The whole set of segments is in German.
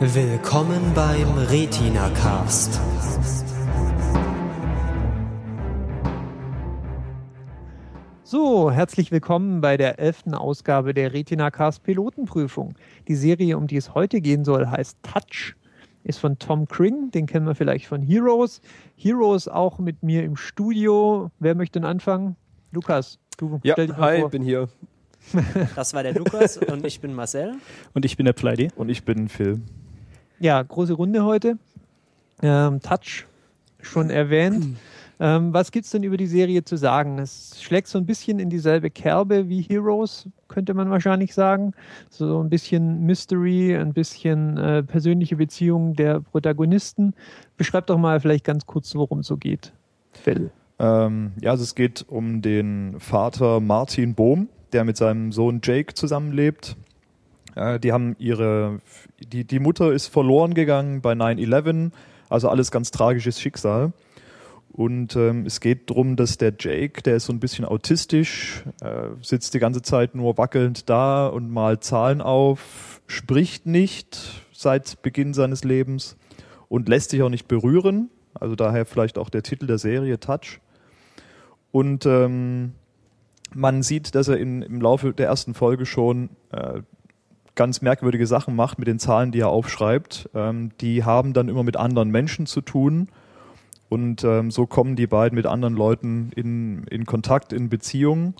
Willkommen beim Retina Cast. So, herzlich willkommen bei der elften Ausgabe der Retina Cast Pilotenprüfung. Die Serie, um die es heute gehen soll, heißt Touch, ist von Tom Kring, den kennen wir vielleicht von Heroes. Heroes auch mit mir im Studio. Wer möchte denn anfangen? Lukas, du ja, stell dich mal hi, vor. bin hier. Das war der Lukas und ich bin Marcel. Und ich bin der Pleidi. Und ich bin Phil. Ja, große Runde heute. Ähm, Touch schon erwähnt. Ähm, was gibt es denn über die Serie zu sagen? Es schlägt so ein bisschen in dieselbe Kerbe wie Heroes, könnte man wahrscheinlich sagen. So ein bisschen Mystery, ein bisschen äh, persönliche Beziehungen der Protagonisten. Beschreib doch mal vielleicht ganz kurz, worum es so geht. Phil. Ähm, ja, also es geht um den Vater Martin Bohm, der mit seinem Sohn Jake zusammenlebt. Äh, die haben ihre, die, die Mutter ist verloren gegangen bei 9-11, also alles ganz tragisches Schicksal. Und ähm, es geht darum, dass der Jake, der ist so ein bisschen autistisch, äh, sitzt die ganze Zeit nur wackelnd da und malt Zahlen auf, spricht nicht seit Beginn seines Lebens und lässt sich auch nicht berühren. Also daher vielleicht auch der Titel der Serie Touch. Und ähm, man sieht, dass er in, im Laufe der ersten Folge schon äh, ganz merkwürdige Sachen macht mit den Zahlen, die er aufschreibt. Ähm, die haben dann immer mit anderen Menschen zu tun und ähm, so kommen die beiden mit anderen Leuten in, in Kontakt, in Beziehungen.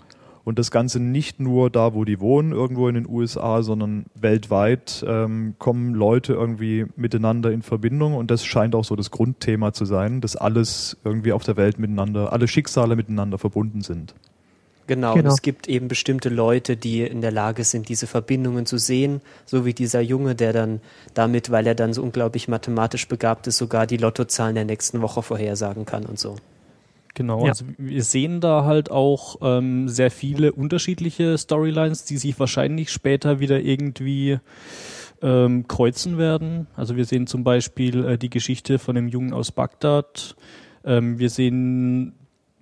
Und das Ganze nicht nur da, wo die wohnen, irgendwo in den USA, sondern weltweit ähm, kommen Leute irgendwie miteinander in Verbindung. Und das scheint auch so das Grundthema zu sein, dass alles irgendwie auf der Welt miteinander, alle Schicksale miteinander verbunden sind. Genau, genau. es gibt eben bestimmte Leute, die in der Lage sind, diese Verbindungen zu sehen, so wie dieser Junge, der dann damit, weil er dann so unglaublich mathematisch begabt ist, sogar die Lottozahlen der nächsten Woche vorhersagen kann und so. Genau, ja. also wir sehen da halt auch ähm, sehr viele unterschiedliche Storylines, die sich wahrscheinlich später wieder irgendwie ähm, kreuzen werden. Also wir sehen zum Beispiel äh, die Geschichte von dem Jungen aus Bagdad. Ähm, wir sehen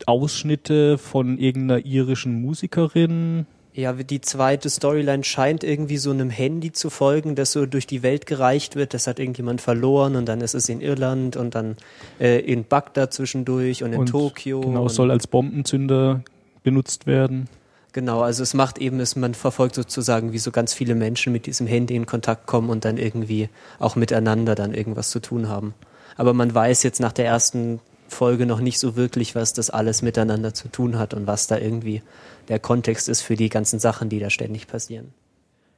Ausschnitte von irgendeiner irischen Musikerin. Ja, die zweite Storyline scheint irgendwie so einem Handy zu folgen, das so durch die Welt gereicht wird. Das hat irgendjemand verloren und dann ist es in Irland und dann äh, in Bagdad zwischendurch und in und Tokio. Genau, soll als Bombenzünder benutzt werden. Genau, also es macht eben, es, man verfolgt sozusagen, wie so ganz viele Menschen mit diesem Handy in Kontakt kommen und dann irgendwie auch miteinander dann irgendwas zu tun haben. Aber man weiß jetzt nach der ersten Folge noch nicht so wirklich, was das alles miteinander zu tun hat und was da irgendwie der Kontext ist für die ganzen Sachen, die da ständig passieren.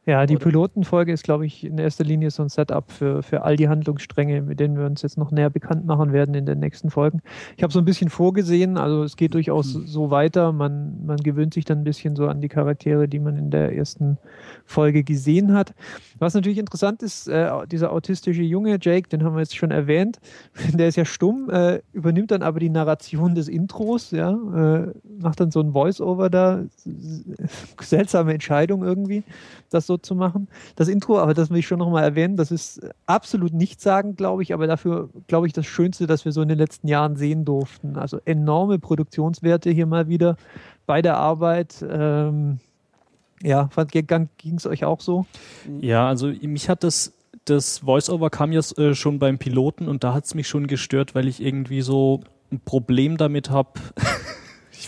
Ja, die Pilotenfolge ist, glaube ich, in erster Linie so ein Setup für, für all die Handlungsstränge, mit denen wir uns jetzt noch näher bekannt machen werden in den nächsten Folgen. Ich habe so ein bisschen vorgesehen, also es geht durchaus mhm. so weiter. Man, man gewöhnt sich dann ein bisschen so an die Charaktere, die man in der ersten Folge gesehen hat. Was natürlich interessant ist, äh, dieser autistische Junge, Jake, den haben wir jetzt schon erwähnt, der ist ja stumm, äh, übernimmt dann aber die Narration des Intros, ja, äh, macht dann so ein Voice-Over da. Seltsame Entscheidung irgendwie, das so zu machen. Das Intro, aber das will ich schon nochmal erwähnen, das ist absolut nichtssagend, glaube ich, aber dafür, glaube ich, das Schönste, das wir so in den letzten Jahren sehen durften. Also enorme Produktionswerte hier mal wieder bei der Arbeit. Ähm, ja, ging es euch auch so? Ja, also mich hat das das Voice-Over kam ja äh, schon beim Piloten und da hat es mich schon gestört, weil ich irgendwie so ein Problem damit habe.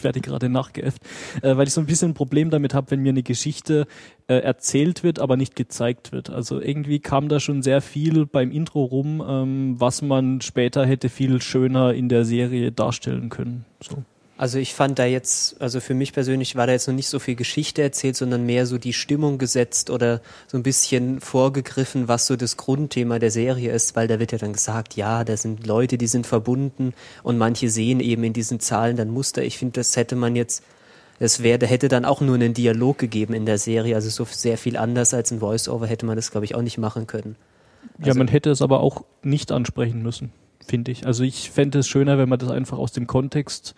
ich werde gerade nachgeäfft, äh, weil ich so ein bisschen ein Problem damit habe, wenn mir eine Geschichte äh, erzählt wird, aber nicht gezeigt wird. Also irgendwie kam da schon sehr viel beim Intro rum, ähm, was man später hätte viel schöner in der Serie darstellen können. So. Also ich fand da jetzt, also für mich persönlich war da jetzt noch nicht so viel Geschichte erzählt, sondern mehr so die Stimmung gesetzt oder so ein bisschen vorgegriffen, was so das Grundthema der Serie ist, weil da wird ja dann gesagt, ja, da sind Leute, die sind verbunden und manche sehen eben in diesen Zahlen dann Muster. Ich finde, das hätte man jetzt, es wäre, hätte dann auch nur einen Dialog gegeben in der Serie, also so sehr viel anders als ein Voice-Over hätte man das, glaube ich, auch nicht machen können. Also ja, man hätte es aber auch nicht ansprechen müssen finde ich. Also ich fände es schöner, wenn man das einfach aus dem Kontext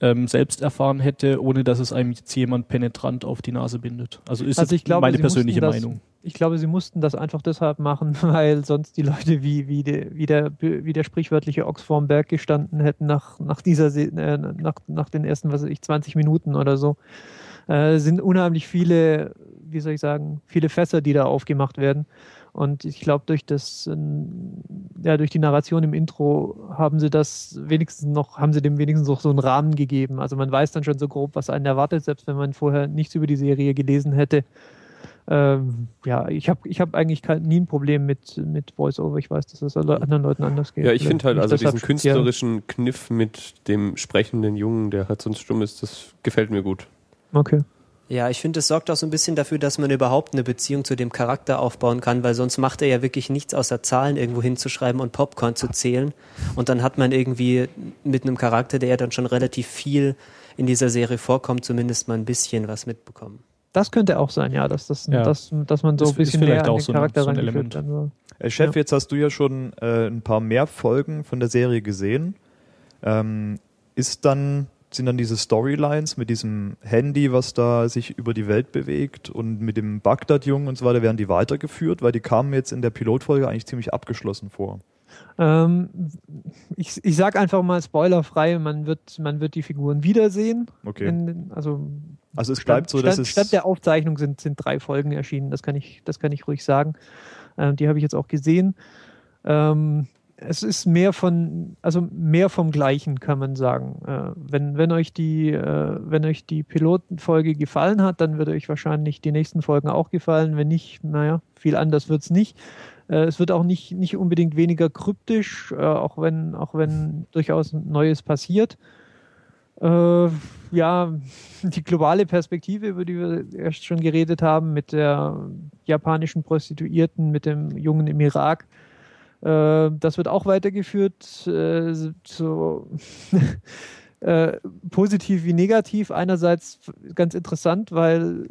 ähm, selbst erfahren hätte, ohne dass es einem jetzt jemand penetrant auf die Nase bindet. Also ist also glaube, meine persönliche das, Meinung. Ich glaube, sie mussten das einfach deshalb machen, weil sonst die Leute wie, wie, de, wie, der, wie der sprichwörtliche Ochs vorm Berg gestanden hätten nach, nach dieser äh, nach, nach den ersten, was weiß ich, 20 Minuten oder so. Äh, sind unheimlich viele, wie soll ich sagen, viele Fässer, die da aufgemacht werden. Und ich glaube, durch das, äh, ja, durch die Narration im Intro haben sie das wenigstens noch, haben sie dem wenigstens noch so einen Rahmen gegeben. Also man weiß dann schon so grob, was einen erwartet, selbst wenn man vorher nichts über die Serie gelesen hätte. Ähm, ja, ich habe ich hab eigentlich kein, nie ein Problem mit, mit Voice-Over. Ich weiß, dass das anderen Leuten anders geht. Ja, ich finde halt also diesen künstlerischen Kniff mit dem sprechenden Jungen, der halt sonst stumm ist, das gefällt mir gut. Okay. Ja, ich finde, es sorgt auch so ein bisschen dafür, dass man überhaupt eine Beziehung zu dem Charakter aufbauen kann, weil sonst macht er ja wirklich nichts außer Zahlen irgendwo hinzuschreiben und Popcorn zu zählen. Und dann hat man irgendwie mit einem Charakter, der ja dann schon relativ viel in dieser Serie vorkommt, zumindest mal ein bisschen was mitbekommen. Das könnte auch sein, ja, dass, das, Ja. dass, dass man so Das ein bisschen vielleicht näher an auch den so ein- Charakter so ein Element. soll. Äh, Chef, Ja. jetzt hast du ja schon äh, ein paar mehr Folgen von der Serie gesehen. Ähm, ist dann, sind dann diese Storylines mit diesem Handy, was da sich über die Welt bewegt und mit dem Bagdad-Jungen und so weiter, werden die weitergeführt? Weil die kamen jetzt in der Pilotfolge eigentlich ziemlich abgeschlossen vor. Ähm, ich ich sage einfach mal spoilerfrei, man wird, man wird die Figuren wiedersehen. Okay. In, also Also es bleibt so, Stand, dass es... Stand der Aufzeichnung sind, sind drei Folgen erschienen, das kann ich, das kann ich ruhig sagen. Ähm, die habe ich jetzt auch gesehen. Ähm, es ist mehr von, also mehr vom Gleichen, kann man sagen. Äh, wenn, wenn euch die, äh, wenn euch die Pilotenfolge gefallen hat, dann wird euch wahrscheinlich die nächsten Folgen auch gefallen. Wenn nicht, naja, viel anders wird es nicht. Äh, es wird auch nicht, nicht unbedingt weniger kryptisch, äh, auch wenn, auch wenn durchaus Neues passiert. Äh, ja, die globale Perspektive, über die wir erst schon geredet haben, mit der japanischen Prostituierten, mit dem Jungen im Irak, das wird auch weitergeführt, äh, so äh, positiv wie negativ. Einerseits ganz interessant, weil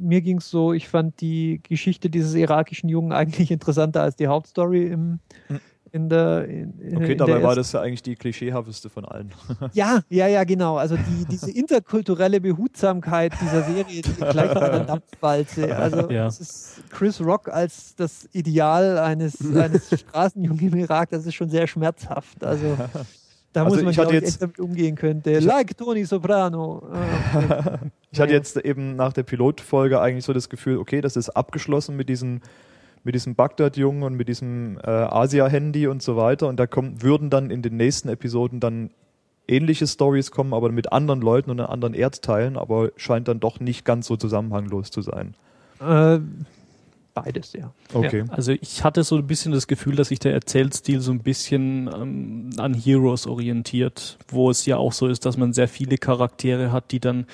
mir ging es so, ich fand die Geschichte dieses irakischen Jungen eigentlich interessanter als die Hauptstory im, Hm. In der. In, in, Okay, in dabei der war das ja eigentlich die klischeehafteste von allen. ja, ja, ja, genau. Also die, diese interkulturelle Behutsamkeit dieser Serie, die gleich von der Dampfwalze. Also Ja. es ist Chris Rock als das Ideal eines, eines Straßenjungen im Irak, das ist schon sehr schmerzhaft. Also da Also muss man ich hatte jetzt- echt damit umgehen könnte. Like Tony Soprano. Ah, Ich hatte jetzt eben nach der Pilotfolge eigentlich so das Gefühl, okay, das ist abgeschlossen mit diesen mit diesem Bagdad-Jungen und mit diesem äh, Asia-Handy und so weiter. Und da kommen, würden dann in den nächsten Episoden dann ähnliche Stories kommen, aber mit anderen Leuten und an anderen Erdteilen, aber scheint dann doch nicht ganz so zusammenhanglos zu sein. äh, beides, ja. Okay. Ja, also ich hatte so ein bisschen das Gefühl, dass sich der Erzählstil so ein bisschen ähm, an Heroes orientiert, wo es ja auch so ist, dass man sehr viele Charaktere hat, die dann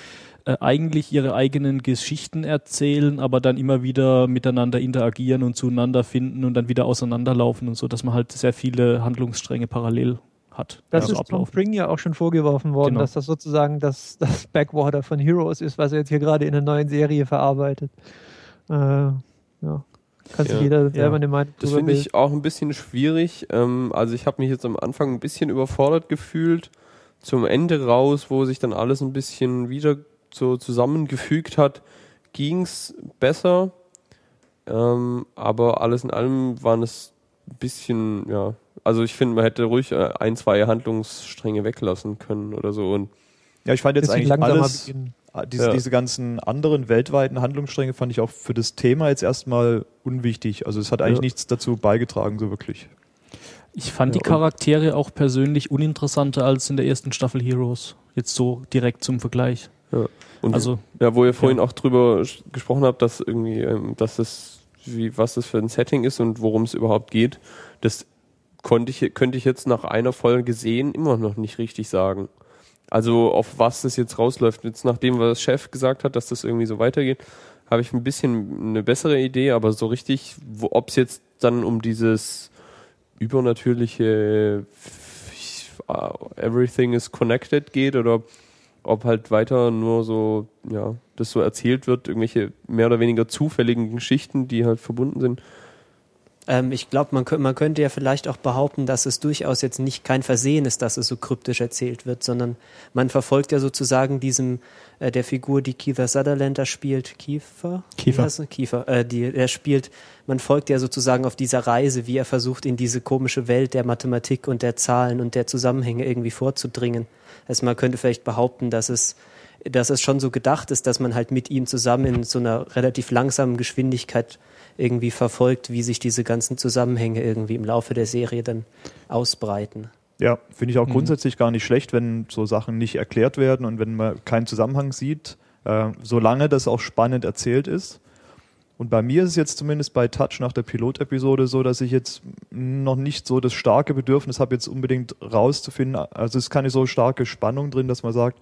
äh, eigentlich ihre eigenen Geschichten erzählen, aber dann immer wieder miteinander interagieren und zueinander finden und dann wieder auseinanderlaufen und so, dass man halt sehr viele Handlungsstränge parallel hat. Das so ist Tom Spring ja auch schon vorgeworfen worden, Genau. dass das sozusagen das, das Backwater von Heroes ist, was er jetzt hier gerade in der neuen Serie verarbeitet. Äh, ja. Kann sich Ja. jeder selber Ja. eine Meinung Das finde ich auch ein bisschen schwierig. Ähm, also ich habe mich jetzt am Anfang ein bisschen überfordert gefühlt. Zum Ende raus, wo sich dann alles ein bisschen wieder so zusammengefügt hat, ging's besser. Ähm, aber alles in allem waren es ein bisschen, ja. Also ich finde, man hätte ruhig äh, ein, zwei Handlungsstränge weglassen können oder so. Und Ja, ich fand jetzt eigentlich alles, ah, diese, Ja. diese ganzen anderen weltweiten Handlungsstränge fand ich auch für das Thema jetzt erstmal unwichtig. Also es hat eigentlich Ja. nichts dazu beigetragen, so wirklich. Ich fand Ja, die Charaktere auch persönlich uninteressanter als in der ersten Staffel Heroes. Jetzt so direkt zum Vergleich. Und Also Ja, wo ihr vorhin auch drüber gesprochen habt, dass irgendwie, ähm, dass es, wie, was das für ein Setting ist und worum es überhaupt geht, das konnte ich, könnte ich jetzt nach einer Folge sehen immer noch nicht richtig sagen. Also auf was das jetzt rausläuft. Jetzt nachdem was Chef gesagt hat, dass das irgendwie so weitergeht, habe ich ein bisschen eine bessere Idee, aber so richtig, ob es jetzt dann um dieses übernatürliche äh, Everything is connected geht oder ob halt weiter nur so, ja, das so erzählt wird, irgendwelche mehr oder weniger zufälligen Geschichten, die halt verbunden sind. Ähm, ich glaube, man, man könnte ja vielleicht auch behaupten, dass es durchaus jetzt nicht kein Versehen ist, dass es so kryptisch erzählt wird, sondern man verfolgt ja sozusagen diesem äh, der Figur, die Kiefer Sutherland da spielt, Kiefer? Kiefer. Er? Kiefer, äh, die er spielt. Man folgt ja sozusagen auf dieser Reise, wie er versucht, in diese komische Welt der Mathematik und der Zahlen und der Zusammenhänge irgendwie vorzudringen. Also man könnte vielleicht behaupten, dass es dass es schon so gedacht ist, dass man halt mit ihm zusammen in so einer relativ langsamen Geschwindigkeit irgendwie verfolgt, wie sich diese ganzen Zusammenhänge irgendwie im Laufe der Serie dann ausbreiten. Ja, finde ich auch Mhm. grundsätzlich gar nicht schlecht, wenn so Sachen nicht erklärt werden und wenn man keinen Zusammenhang sieht, äh, solange das auch spannend erzählt ist. Und bei mir ist es jetzt zumindest bei Touch nach der Pilotepisode so, dass ich jetzt noch nicht so das starke Bedürfnis habe, jetzt unbedingt rauszufinden. Also es ist keine so starke Spannung drin, dass man sagt,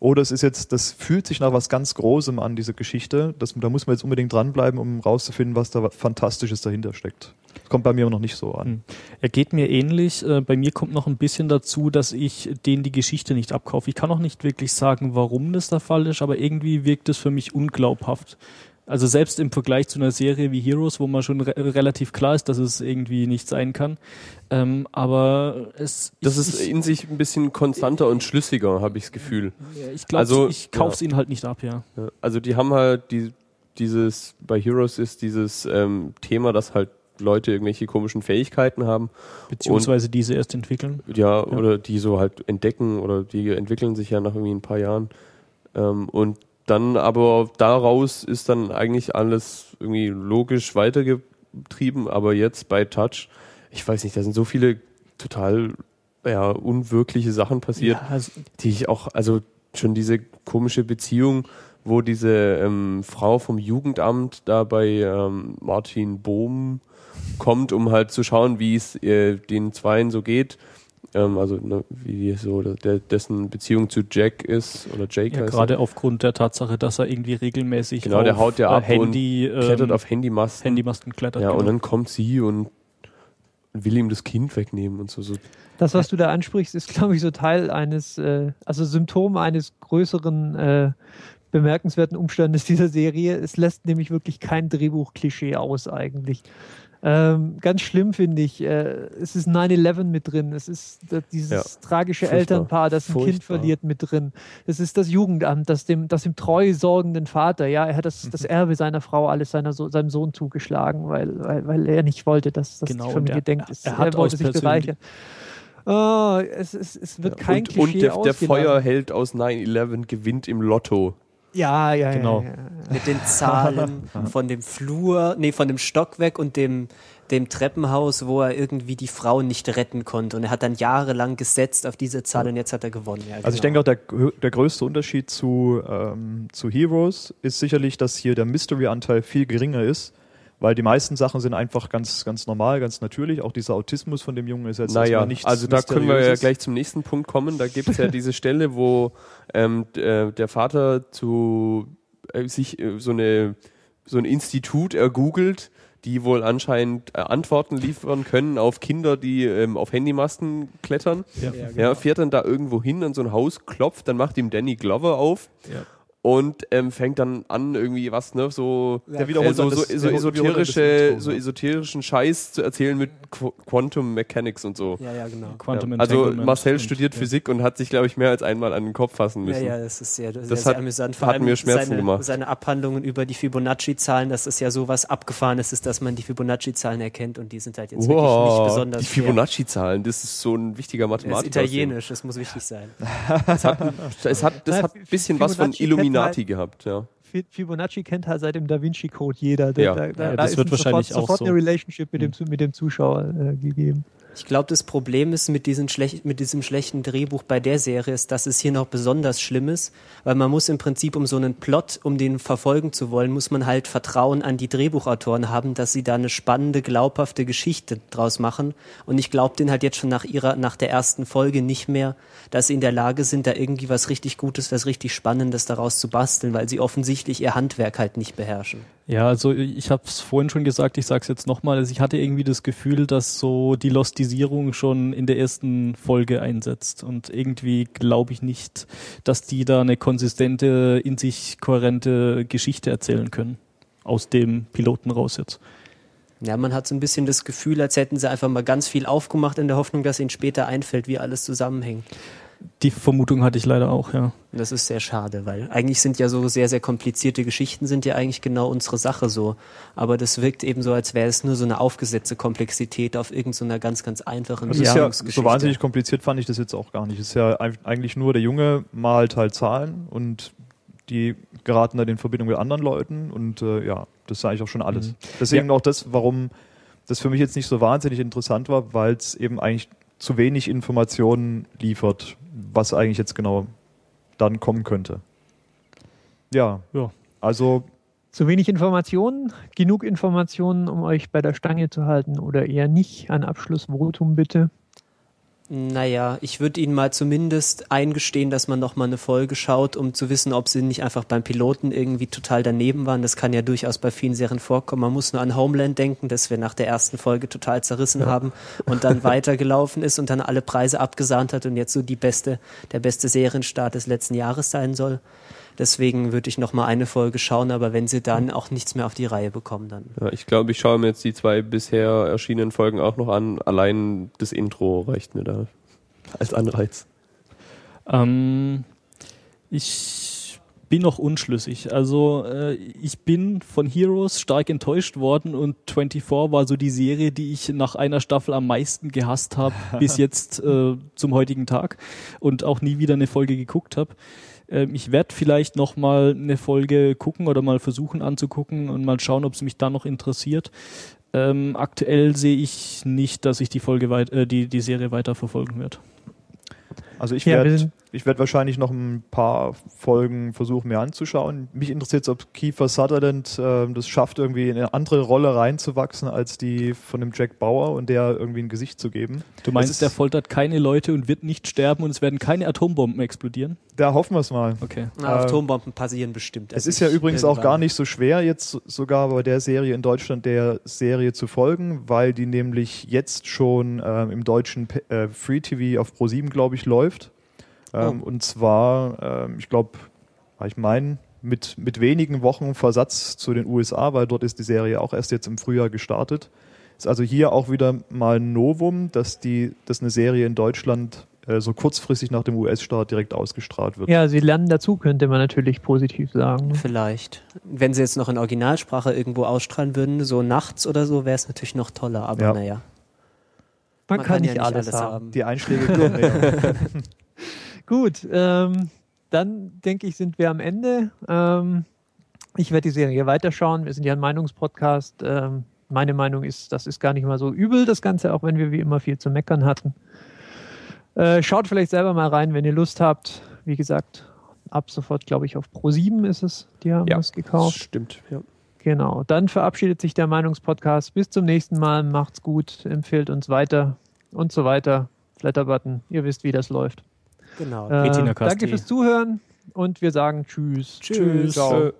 oh, das ist jetzt, das fühlt sich nach was ganz Großem an, diese Geschichte. Das, da muss man jetzt unbedingt dranbleiben, um rauszufinden, was da Fantastisches dahinter steckt. Das kommt bei mir noch nicht so an. Hm. Er geht mir ähnlich. Äh, Bei mir kommt noch ein bisschen dazu, dass ich denen die Geschichte nicht abkaufe. Ich kann auch nicht wirklich sagen, warum das der Fall ist, aber irgendwie wirkt es für mich unglaubhaft. Also selbst im Vergleich zu einer Serie wie Heroes, wo man schon re relativ klar ist, dass es irgendwie nicht sein kann. Ähm, aber es Das ich, ist in sich ein bisschen konstanter und schlüssiger, habe ich das Gefühl. ich glaube, also, ich kaufe es ihnen halt nicht ab, ja. Ja, Also die haben halt die, dieses, bei Heroes ist dieses ähm, Thema, dass halt Leute irgendwelche komischen Fähigkeiten haben, Beziehungsweise diese erst entwickeln. ja, oder die so halt entdecken oder die entwickeln sich ja nach irgendwie ein paar Jahren. Ähm, und dann aber daraus ist dann eigentlich alles irgendwie logisch weitergetrieben, aber jetzt bei Touch, ich weiß nicht, da sind so viele total ja, unwirkliche Sachen passiert Ja, also, die ich auch, also schon diese komische Beziehung, wo diese ähm, Frau vom Jugendamt da bei ähm, Martin Bohm kommt, um halt zu schauen, wie es äh, den Zweien so geht. Ähm, also ne, wie so der, dessen Beziehung zu Jack ist oder Jake ja, gerade aufgrund der Tatsache, dass er irgendwie regelmäßig Genau, der auf, haut ja äh, ab Handy, klettert ähm, auf Handymasten. Handymasten klettert. ja, und genau. dann kommt sie und will ihm das Kind wegnehmen und so. so. Das, was du da ansprichst, ist, glaube ich, so Teil eines, äh, also Symptom eines größeren äh, bemerkenswerten Umstandes dieser Serie. Es lässt nämlich wirklich kein Drehbuch-Klischee aus eigentlich. Ähm, ganz schlimm finde ich, äh, es ist 9-11 mit drin, es ist dieses Ja. tragische Furchtbar. Elternpaar, das ein Kind Furchtbar. verliert mit drin. Es ist das Jugendamt, das dem, das dem treu sorgenden Vater, ja, er hat das, das Erbe seiner Frau alles seiner so, seinem Sohn zugeschlagen, weil, weil, weil er nicht wollte, dass, dass Genau, die Familie er- denkt, es, er hat wollte sich bereichern. Oh, es, es, es wird kein und Klischee und der, der. Feuerheld aus 9-11 gewinnt im Lotto. Ja, ja, Genau. ja, ja. Mit den Zahlen von dem Flur, nee, von dem Stockwerk und dem, dem Treppenhaus, wo er irgendwie die Frau nicht retten konnte. Und er hat dann jahrelang gesetzt auf diese Zahl und jetzt hat er gewonnen. Ja, Also ich genau. denke auch, der, der größte Unterschied zu, ähm, zu Heroes ist sicherlich, dass hier der Mystery-Anteil viel geringer ist, weil die meisten Sachen sind einfach ganz, ganz normal, ganz natürlich. Auch dieser Autismus von dem Jungen ist jetzt Naja, nichts also da können wir ja gleich zum nächsten Punkt kommen. Da gibt es ja diese Stelle, wo ähm, äh, der Vater zu äh, sich äh, so eine so ein Institut ergoogelt, die wohl anscheinend äh, Antworten liefern können auf Kinder, die ähm, auf Handymasten klettern. Ja. Ja, fährt dann da irgendwo hin an so ein Haus, klopft, dann macht ihm Danny Glover auf. Ja. Und ähm, fängt dann an, irgendwie was, ne, so, Der wiederholt äh, so, so, das- so, das esoterische, so ne? esoterischen Scheiß zu erzählen mit Qu Quantum Mechanics und so. Ja, ja, genau. Quantum Ja. Also Marcel und- studiert ja. Physik und hat sich, glaube ich, mehr als einmal an den Kopf fassen Ja, müssen. ja, das ist sehr, sehr, Das sehr hat- amüsant. Vor hat allem mir Schmerzen seine, gemacht. seine Abhandlungen über die Fibonacci-Zahlen, dass es ja sowas Abgefahrenes ist, dass man die Fibonacci-Zahlen erkennt und die sind halt jetzt wirklich nicht Wow, besonders die schwer. Fibonacci-Zahlen, das ist so ein wichtiger Das ist Mathematiker. italienisch, das muss wichtig sein. Es hat, es hat, das hat ein bisschen was von Fibonacci kennt Illuminati halt- gehabt, ja. Fi- Fibonacci kennt halt seit dem Da Vinci Code jeder. Da, Ja. da, da, Ja, da das ist wird ein wahrscheinlich sofort, auch sofort so. eine Relationship mit dem, Zu- mit dem Zuschauer äh, gegeben. Ich glaube, das Problem ist mit, diesen schlech mit diesem schlechten Drehbuch bei der Serie ist, dass es hier noch besonders schlimm ist, weil man muss im Prinzip, um so einen Plot, um den verfolgen zu wollen, muss man halt Vertrauen an die Drehbuchautoren haben, dass sie da eine spannende, glaubhafte Geschichte draus machen. Und ich glaube denen halt jetzt schon nach ihrer, nach der ersten Folge nicht mehr, dass sie in der Lage sind, da irgendwie was richtig Gutes, was richtig Spannendes daraus zu basteln, weil sie offensichtlich ihr Handwerk halt nicht beherrschen. Ja, also ich habe es vorhin schon gesagt, ich sage es jetzt nochmal. Also ich hatte irgendwie das Gefühl, dass so die Lostisierung schon in der ersten Folge einsetzt. Und irgendwie glaube ich nicht, dass die da eine konsistente, in sich kohärente Geschichte erzählen können. Aus dem Piloten raus jetzt. Ja, man hat so ein bisschen das Gefühl, als hätten sie einfach mal ganz viel aufgemacht in der Hoffnung, dass ihnen später einfällt, wie alles zusammenhängt. Die Vermutung hatte ich leider auch, ja. Das ist sehr schade, weil eigentlich sind ja so sehr, sehr komplizierte Geschichten sind ja eigentlich genau unsere Sache so. Aber das wirkt eben so, als wäre es nur so eine aufgesetzte Komplexität auf irgendeiner ganz, ganz einfachen Das ist ja, so wahnsinnig kompliziert fand ich das jetzt auch gar nicht. Es ist ja eig- eigentlich nur, der Junge malt halt Zahlen und die geraten dann in Verbindung mit anderen Leuten und äh, ja, das ist eigentlich auch schon alles. Mhm. Deswegen auch das, warum das für mich jetzt nicht so wahnsinnig interessant war, weil es eben eigentlich zu wenig Informationen liefert, was eigentlich jetzt genau dann kommen könnte. Ja, Ja. also Zu wenig Informationen, genug Informationen, um euch bei der Stange zu halten oder eher nicht. Ein Abschlussvotum bitte. Naja, ich würde Ihnen mal zumindest eingestehen, dass man noch mal eine Folge schaut, um zu wissen, ob sie nicht einfach beim Piloten irgendwie total daneben waren. Das kann ja durchaus bei vielen Serien vorkommen. Man muss nur an Homeland denken, das wir nach der ersten Folge total zerrissen haben und dann weitergelaufen ist und dann alle Preise abgesahnt hat und jetzt so die beste, der beste Serienstart des letzten Jahres sein soll. Deswegen würde ich noch mal eine Folge schauen, aber wenn sie dann auch nichts mehr auf die Reihe bekommen, dann Ja, ich glaube, ich schaue mir jetzt die zwei bisher erschienenen Folgen auch noch an. Allein das Intro reicht mir da als Anreiz. Ähm, ich bin noch unschlüssig. Also äh, ich bin von Heroes stark enttäuscht worden und 24 war so die Serie, die ich nach einer Staffel am meisten gehasst habe bis jetzt äh, zum heutigen Tag und auch nie wieder eine Folge geguckt habe. Ähm, ich werde vielleicht noch mal eine Folge gucken oder mal versuchen anzugucken und mal schauen, ob es mich da noch interessiert. Ähm, aktuell sehe ich nicht, dass ich die Folge weit, äh, die, die Serie weiter verfolgen werde. Also ich Ja, werde sind- ich werd wahrscheinlich noch ein paar Folgen versuchen mir anzuschauen. Mich interessiert ob Kiefer Sutherland äh, das schafft, irgendwie in eine andere Rolle reinzuwachsen als die von dem Jack Bauer und der irgendwie ein Gesicht zu geben. Du Es meinst, der foltert keine Leute und wird nicht sterben und es werden keine Atombomben explodieren? Da hoffen wir es mal. Okay. Na, Ähm, Atombomben passieren bestimmt. Es ist ja übrigens auch irgendwann- gar nicht so schwer, jetzt so- sogar bei der Serie in Deutschland der Serie zu folgen, weil die nämlich jetzt schon ähm, im deutschen P- äh, Free TV auf Pro7, glaube ich, läuft. Ähm, Oh. Und zwar, ähm, ich glaube, ich meine, mit, mit wenigen Wochen Versatz zu den USA, weil dort ist die Serie auch erst jetzt im Frühjahr gestartet. Ist also hier auch wieder mal ein Novum, dass, die, dass eine Serie in Deutschland äh, so kurzfristig nach dem US-Start direkt ausgestrahlt wird. Ja, sie lernen dazu, könnte man natürlich positiv sagen. Vielleicht. Wenn sie jetzt noch in Originalsprache irgendwo ausstrahlen würden, so nachts oder so, wäre es natürlich noch toller. Aber Ja. naja, Man, man kann, nicht ja alles, haben. Die Einschläge kommen näher. Gut, ähm, dann denke ich, sind wir am Ende. Ähm, ich werde die Serie weiterschauen. Wir sind ja ein Meinungspodcast. Ähm, meine Meinung ist, das ist gar nicht mal so übel, das Ganze, auch wenn wir wie immer viel zu meckern hatten. Äh, schaut vielleicht selber mal rein, wenn ihr Lust habt. Wie gesagt, ab sofort, glaube ich, auf Pro7 ist es. Die haben Ja, es gekauft. Stimmt, ja. Genau. Dann verabschiedet sich der Meinungspodcast. Bis zum nächsten Mal. Macht's gut, empfehlt uns weiter und so weiter. Flatterbutton, ihr wisst, wie das läuft. genau. Äh, danke fürs Zuhören und wir sagen Tschüss. Tschüss. Ciao.